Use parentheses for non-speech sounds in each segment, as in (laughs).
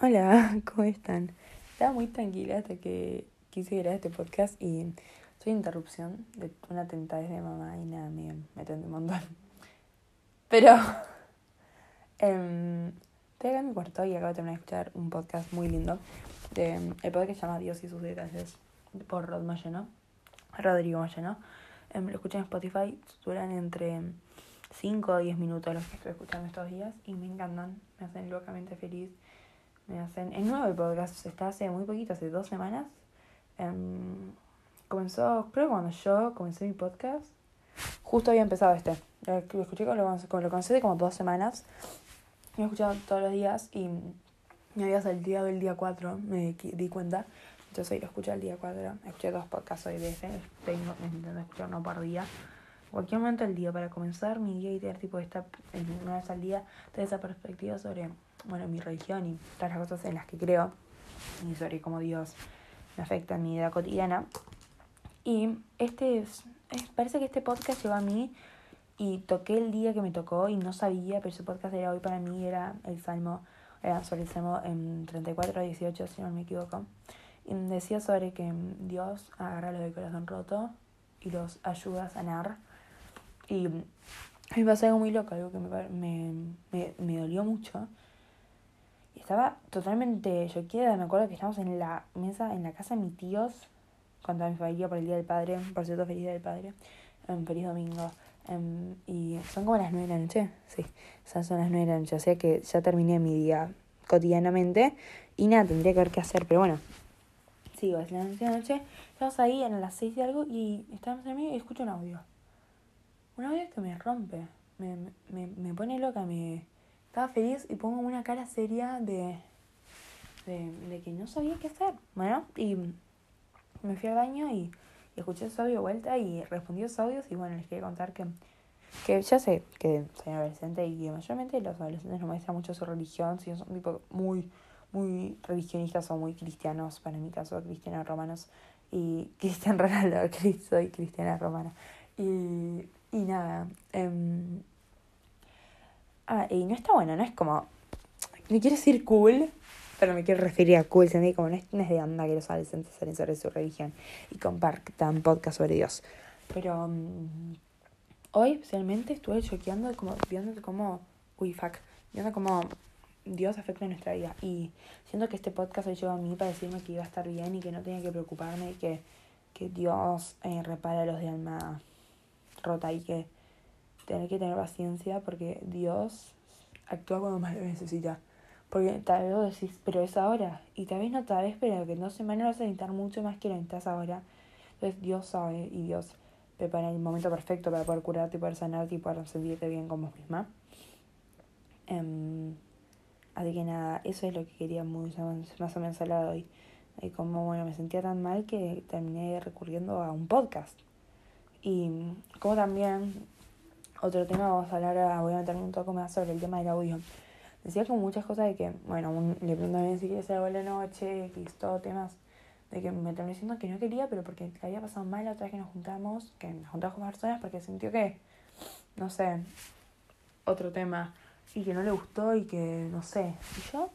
Hola, (laughs) ¿cómo están? Estaba muy tranquila hasta que quise grabar este podcast y soy interrupción de una tentadez de mamá y nada, me, me tenté un montón. (laughs) Pero (laughs) eh, estoy acá en mi cuarto y acabo de terminar de escuchar un podcast muy lindo. De, el podcast se llama Dios y sus detalles por Rod Moyano, Rodrigo Moyano. Eh, lo escuché en Spotify, duran entre 5 o 10 minutos los que estoy escuchando estos días y me encantan, me hacen locamente feliz me hacen. Es nuevo el podcast, está hace muy poquito, hace dos semanas. Um, comenzó, creo que cuando yo comencé mi podcast, justo había empezado este. Lo escuché con lo, con lo de como dos semanas. Lo he escuchado todos los días y me había salido el día 4, me di cuenta. Entonces hoy lo escuché el día 4. Escuché dos podcasts hoy de este. Tengo, intentando escuchar uno por día. Cualquier momento del día para comenzar mi día y tener tipo esta, una vez al día, tener esa perspectiva sobre bueno, mi religión y todas las cosas en las que creo y sobre cómo Dios me afecta en mi vida cotidiana. Y este es, parece que este podcast llegó a mí y toqué el día que me tocó y no sabía, pero ese podcast era hoy para mí, era el Salmo, era sobre el Salmo en 34 18, si no me equivoco. Y decía sobre que Dios agarra los del corazón roto y los ayuda a sanar. Y me pasó algo muy loco, algo que me, me, me, me dolió mucho estaba totalmente choqueada. Me acuerdo que estábamos en la mesa, en la casa de mis tíos, cuando mi familia por el Día del Padre, por cierto, feliz Día del Padre, um, feliz domingo. Um, y son como las nueve de la noche, sí, o son las nueve de la noche, o sea que ya terminé mi día cotidianamente y nada, tendría que ver qué hacer, pero bueno, sigo, es las nueve de la noche, estamos ahí en las seis y algo y estábamos en medio y escucho un audio. Un audio que me rompe, me, me, me pone loca, me estaba feliz y pongo una cara seria de, de, de que no sabía qué hacer. Bueno, y me fui al baño y, escuché ese audio vuelta y respondí esos audios y bueno, les quería contar que, que ya sé que soy adolescente y que mayormente los adolescentes no muestran mucho su religión, sino son tipo muy, muy religionistas o muy cristianos, para mi caso, cristianos romanos y (laughs) Cristian Ronaldo, soy cristiana romana. Y, y nada, eh, Ah, y no está bueno, no es como. Me quiero decir cool, pero me quiero referir a cool, ¿entendí? Como no es, no es de onda que los adolescentes salen sobre su religión y compartan podcast sobre Dios. Pero um, hoy especialmente estuve choqueando, como, viendo cómo. Uy, fuck. Viendo cómo Dios afecta nuestra vida. Y siento que este podcast llevó a mí para decirme que iba a estar bien y que no tenía que preocuparme y que, que Dios eh, repara los de alma rota y que tener que tener paciencia porque Dios actúa cuando más lo necesita. Porque tal vez vos decís, pero es ahora. Y tal vez no tal vez, pero que en dos semanas vas a necesitar mucho más que lo necesitas ahora. Entonces Dios sabe y Dios prepara el momento perfecto para poder curarte, poder sanarte y poder sentirte bien con vos misma. Um, así que nada, eso es lo que quería muy, más o menos hablar hoy. Y como bueno, me sentía tan mal que terminé recurriendo a un podcast. Y como también otro tema, vamos a hablar, voy a meterme un poco más sobre el tema del audio. Decía como muchas cosas de que, bueno, un, le pregunté si quiere ser la noche, X, todo temas de que me terminé diciendo que no quería, pero porque le había pasado mal la otra vez que nos juntamos, que nos juntamos con personas porque sintió que, no sé, otro tema, y que no le gustó y que, no sé, y yo,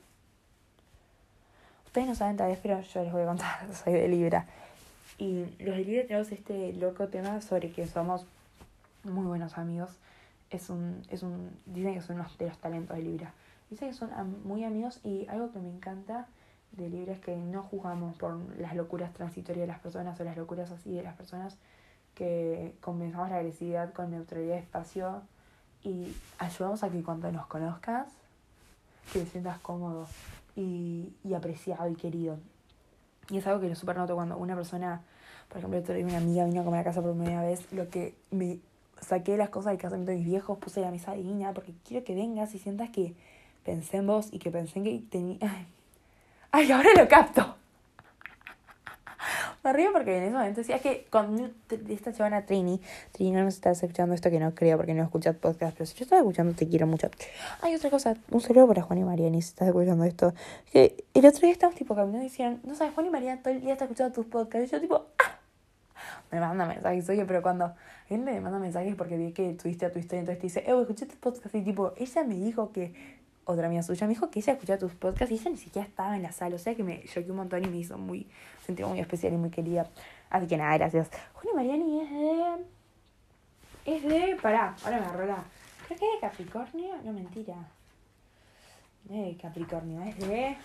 ustedes no saben tal vez, pero yo les voy a contar, (laughs) soy de Libra. Y los de Libra tenemos este loco tema sobre que somos muy buenos amigos. Es un, es un, dicen que son los de los talentos de Libra. Dicen que son muy amigos y algo que me encanta de Libra es que no jugamos por las locuras transitorias de las personas o las locuras así de las personas, que compensamos la agresividad con neutralidad de espacio y ayudamos a que cuando nos conozcas, que te sientas cómodo y, y apreciado y querido. Y es algo que lo super noto cuando una persona, por ejemplo, una amiga vino a comer a casa por primera vez, lo que me saqué las cosas del casamiento de mis viejos, puse la mesa divina, porque quiero que vengas y sientas que pensé en vos y que pensé en que tenía... (laughs) Ay, ahora lo capto. Me río porque en ese momento decía que con esta chavana Trini, Trini no me estás escuchando esto que no creo porque no escuchas podcast, pero si yo estaba escuchando te quiero mucho. Hay otra cosa, un saludo para Juan y María, ni si estás escuchando esto. Que el otro día estábamos tipo caminando y decían, no sabes, Juan y María todo el día está escuchando tus podcasts. Y yo tipo. Me manda mensajes, oye, pero cuando gente me manda mensajes porque vi que tuviste a tu historia, entonces te dice, eh, escuché tu podcast y tipo, ella me dijo que otra amiga suya, me dijo que ella escuchaba tus podcasts y ella ni siquiera estaba en la sala. O sea que me choqué un montón y me hizo muy, sentí muy especial y muy querida. Así que nada, gracias. Julia Mariani es de. Es de. Pará, ahora me agarró la. Creo que es de Capricornio. No, mentira. Es de Capricornio, es de.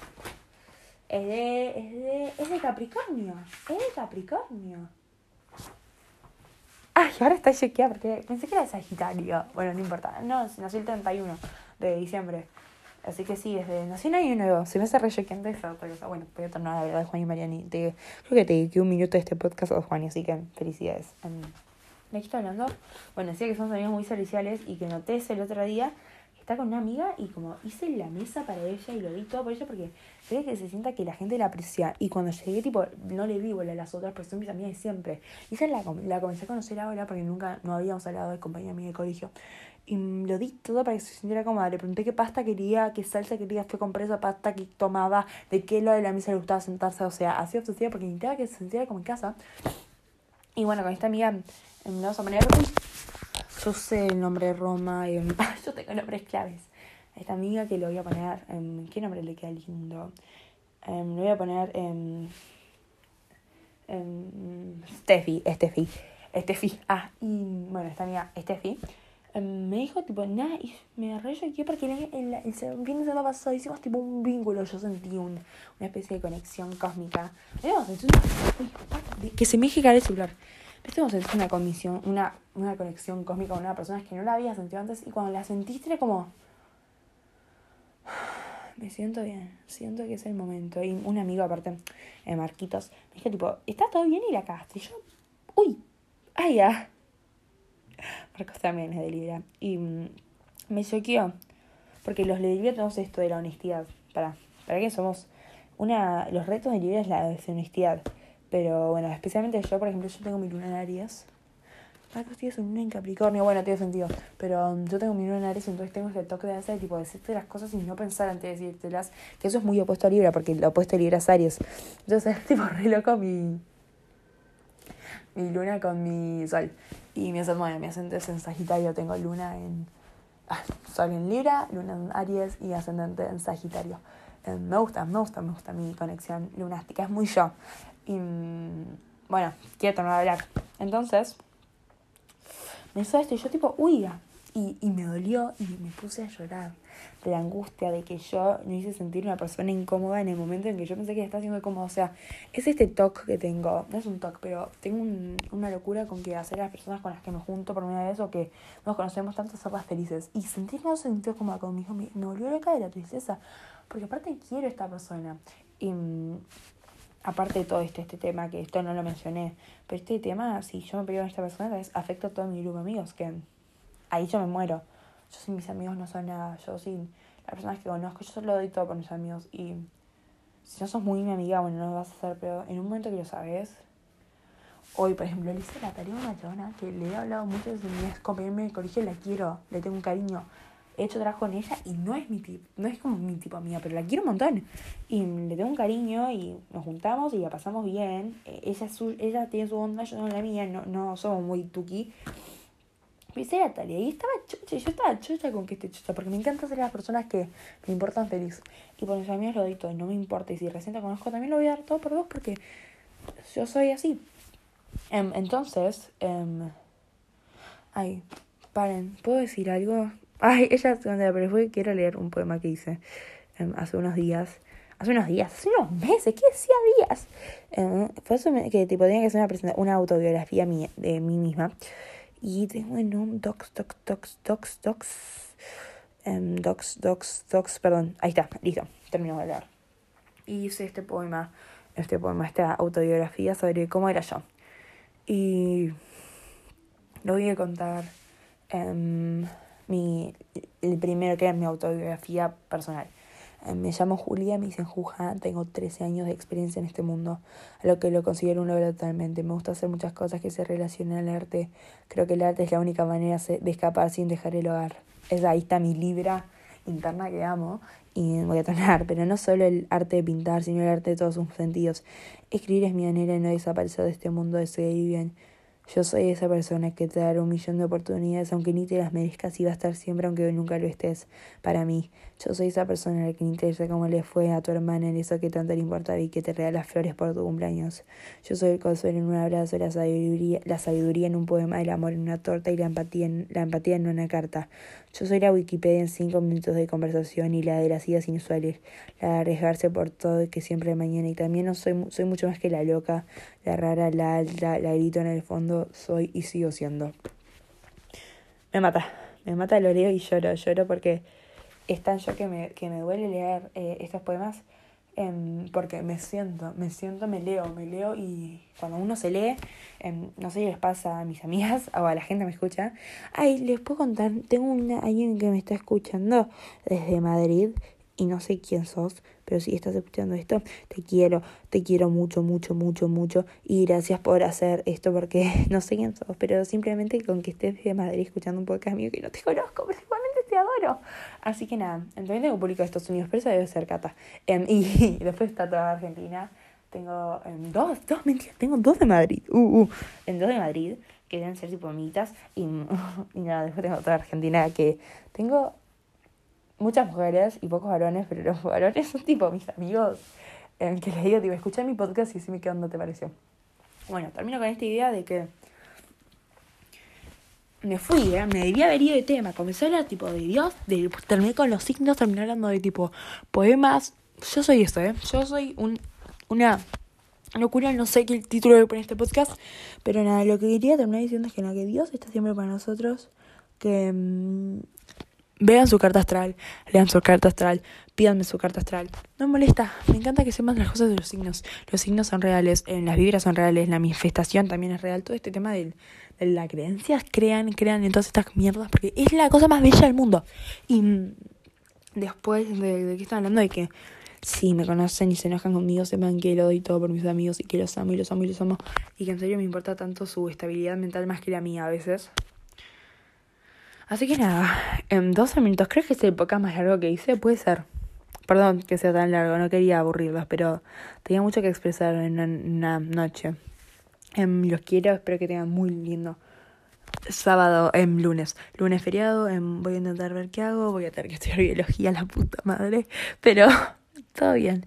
Es de. Es de. Es de Capricornio. Es de Capricornio. Ay, ahora está chequeada porque pensé que era de Sagitario. Bueno, no importa. No, nació el 31 de diciembre. Así que sí, desde nació en año nuevo. Se me hace re choqueante esa otra cosa. Bueno, voy a tornar la verdad de Juan y Mariani. Te, creo que te dediqué un minuto de este podcast a Juan, así que felicidades. ¿De qué estoy hablando? Bueno, decía que somos amigos muy serviciales y que noté ese el otro día está con una amiga y como hice la mesa para ella y lo di todo por ella porque quería que se sienta que la gente la aprecia. Y cuando llegué, tipo, no le di bola a las otras, porque son mis amigas de siempre. Y esa la, la comencé a conocer ahora porque nunca, no habíamos hablado de compañía mía de colegio. Y lo di todo para que se sintiera cómoda. Le pregunté qué pasta quería, qué salsa quería, fue compré esa pasta que tomaba, de qué lado de la mesa le gustaba sentarse. O sea, así obsesiva porque necesitaba que se sintiera como en casa. Y bueno, con esta amiga, em, vamos a poner yo sé el nombre Roma, y, (laughs) yo tengo nombres claves. A esta amiga que le voy a poner, um, ¿qué nombre le queda lindo? Um, voy a poner um, Steffi, Steffi, Steffi. Ah, y bueno, esta amiga Steffi me dijo tipo, nada, y me re aquí porque el, el, fin de semana pasado hicimos tipo un vínculo, yo sentí un, una especie de conexión cósmica. que se me deje el celular. Estamos en una comisión, una, una conexión cósmica con una persona que no la había sentido antes y cuando la sentiste como (sighs) me siento bien, siento que es el momento. Y un amigo aparte, eh, Marquitos, me dije tipo, ¿está todo bien? Y la cagaste. Y yo, uy, ay ya. Marcos también es de Libra. Y mm, me choqueó. Porque los de Libra tenemos esto de la honestidad. Para, para que somos una. Los retos de Libra es la deshonestidad. Pero bueno, especialmente yo, por ejemplo, yo tengo mi luna en Aries. Marcos tiene su luna en Capricornio, bueno, tiene sentido. Pero um, yo tengo mi luna en Aries, entonces tengo ese toque de hacer, tipo, decirte las cosas y no pensar antes de decírtelas. Que eso es muy opuesto a Libra, porque lo opuesto a Libra es Aries. Entonces, (laughs) tipo, re loco mi. Mi luna con mi sol. Y mi ascendente, bueno, mi ascendente es en Sagitario, tengo luna en. Ah, sol en Libra, luna en Aries y ascendente en Sagitario. Eh, me gusta, me gusta, me gusta mi conexión lunástica, es muy yo. Y bueno, quiero tornar a hablar. Entonces, me hizo esto y yo tipo, uy, y, y me dolió y me puse a llorar de la angustia de que yo me hice sentir una persona incómoda en el momento en que yo pensé que estaba siendo cómodo. O sea, es este toque que tengo, no es un toque, pero tengo una locura con que hacer a las personas con las que me junto por primera vez o que nos conocemos tantas horas felices. Y sentir que no se sintió cómoda conmigo me, me volvió loca de la tristeza, porque aparte quiero a esta persona. Y aparte de todo este, este tema, que esto no lo mencioné, pero este tema, si yo me peleo con esta persona, es, afecta a todo mi grupo de amigos, que ahí yo me muero. Yo sin mis amigos no soy nada, yo sin las personas que conozco, yo solo doy todo por mis amigos. Y si no sos muy mi amiga, bueno, no lo vas a hacer, pero en un momento que lo sabes, hoy, por ejemplo, le hice la tarea a una chabona que le he hablado mucho desde mi ex compañera de colegio, la quiero, le tengo un cariño he hecho trabajo con ella y no es mi tipo, no es como mi tipo amiga, pero la quiero un montón. Y le tengo un cariño y nos juntamos y la pasamos bien. Eh, ella, su, ella tiene su onda, yo no la mía, no, no somos muy tuki. Pero era Talia y estaba chucha, y yo estaba chucha con que esté chucha, porque me encanta ser las personas que me importan feliz. Y por mis amigos lo doy todo, no me importa. Y si recién te conozco también lo voy a dar todo por vos, porque yo soy así. Em, entonces, um, ay, paren, ¿puedo decir algo? Ay, ella se pero fue quiero leer un poema que hice em, hace unos días. Hace unos días, hace unos meses, ¿qué decía días? Eh, fue eso que tipo tenía que hacer una, una autobiografía mía, de mí misma. Y tengo en un docs, docs, docs, docs, docs, um, docs, docs, docs, perdón, ahí está, listo, termino de leer. Y hice este poema, este poema, esta autobiografía sobre cómo era yo. Y lo voy a contar. Mi, el primero que era mi autobiografía personal. Eh, me llamo Julia, me dicen tengo 13 años de experiencia en este mundo, a lo que lo considero un logro totalmente. Me gusta hacer muchas cosas que se relacionan al arte. Creo que el arte es la única manera de escapar sin dejar el hogar. Es ahí está mi libra interna que amo y voy a tonar, pero no solo el arte de pintar, sino el arte de todos sus sentidos. Escribir es mi manera de no desaparecer de este mundo de seguir bien. Yo soy esa persona que te dará un millón de oportunidades aunque ni te las merezcas y va a estar siempre aunque nunca lo estés para mí. Yo soy esa persona a la que interesa cómo le fue a tu hermana en eso que tanto le importaba y que te regala flores por tu cumpleaños. Yo soy el consuelo en un abrazo, la sabiduría, la sabiduría en un poema, el amor en una torta y la empatía en, la empatía en una carta. Yo soy la Wikipedia en cinco minutos de conversación y la de las ideas inusuales, la de arriesgarse por todo y que siempre mañana. Y también no soy, soy mucho más que la loca, la rara, la alta, la grito en el fondo, soy y sigo siendo. Me mata, me mata, lo leo y lloro, lloro porque es tan yo que me, que me duele leer eh, estos poemas porque me siento, me siento, me leo, me leo y cuando uno se lee, em, no sé si les pasa a mis amigas (laughs) o a la gente que me escucha, ay, les puedo contar, tengo una, alguien que me está escuchando desde Madrid y no sé quién sos, pero si estás escuchando esto, te quiero, te quiero mucho, mucho, mucho, mucho y gracias por hacer esto porque (laughs) no sé quién sos, pero simplemente con que estés de Madrid escuchando un podcast mío que no te conozco, pero te adoro. Así que nada, también tengo público de Estados Unidos, pero eso debe ser Cata. Em, y (laughs) después está toda Argentina. Tengo em, dos, dos, mentiras, tengo dos de Madrid. Uh, uh, en dos de Madrid, que deben ser tipo mitas. Y, (laughs) y nada, después tengo toda Argentina que tengo muchas mujeres y pocos varones, pero los varones son tipo mis amigos. En que les digo, tipo, escuché mi podcast y así me quedo, ¿no te pareció? Bueno, termino con esta idea de que me fui, ¿eh? me debía haber ido de tema. Comencé a hablar tipo de Dios, de, terminé con los signos, terminé hablando de tipo poemas. Yo soy eso, ¿eh? Yo soy un, una locura, no sé qué título le poner este podcast, pero nada, lo que quería terminar diciendo es que, nada, que Dios está siempre para nosotros, que mm, vean su carta astral, lean su carta astral, pídanme su carta astral. No me molesta, me encanta que sepan las cosas de los signos. Los signos son reales, en las vibras son reales, la manifestación también es real. Todo este tema del, de la creencia, crean, crean en todas estas mierdas, porque es la cosa más bella del mundo. Y mm, después de, de que están hablando de que si me conocen y se enojan conmigo, sepan que lo doy todo por mis amigos y que los amo y los amo y los amo. Y que en serio me importa tanto su estabilidad mental más que la mía a veces. Así que nada, en 12 minutos, creo que es el podcast más largo que hice, puede ser. Perdón que sea tan largo, no quería aburrirlos, pero tenía mucho que expresar en una noche. Em, los quiero, espero que tengan muy lindo sábado, en em, lunes, lunes feriado, em, voy a intentar ver qué hago, voy a tener que estudiar biología, la puta madre, pero (laughs) todo bien,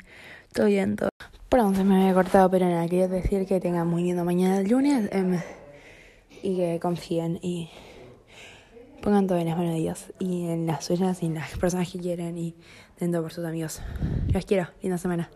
todo bien, todo. Perdón, se me había cortado, pero nada, quería decir que tengan muy lindo mañana el lunes y que confíen y pongan todo en las manos de Dios y en las suyas y en las personas que quieren y dentro por sus amigos. Los quiero, linda semana.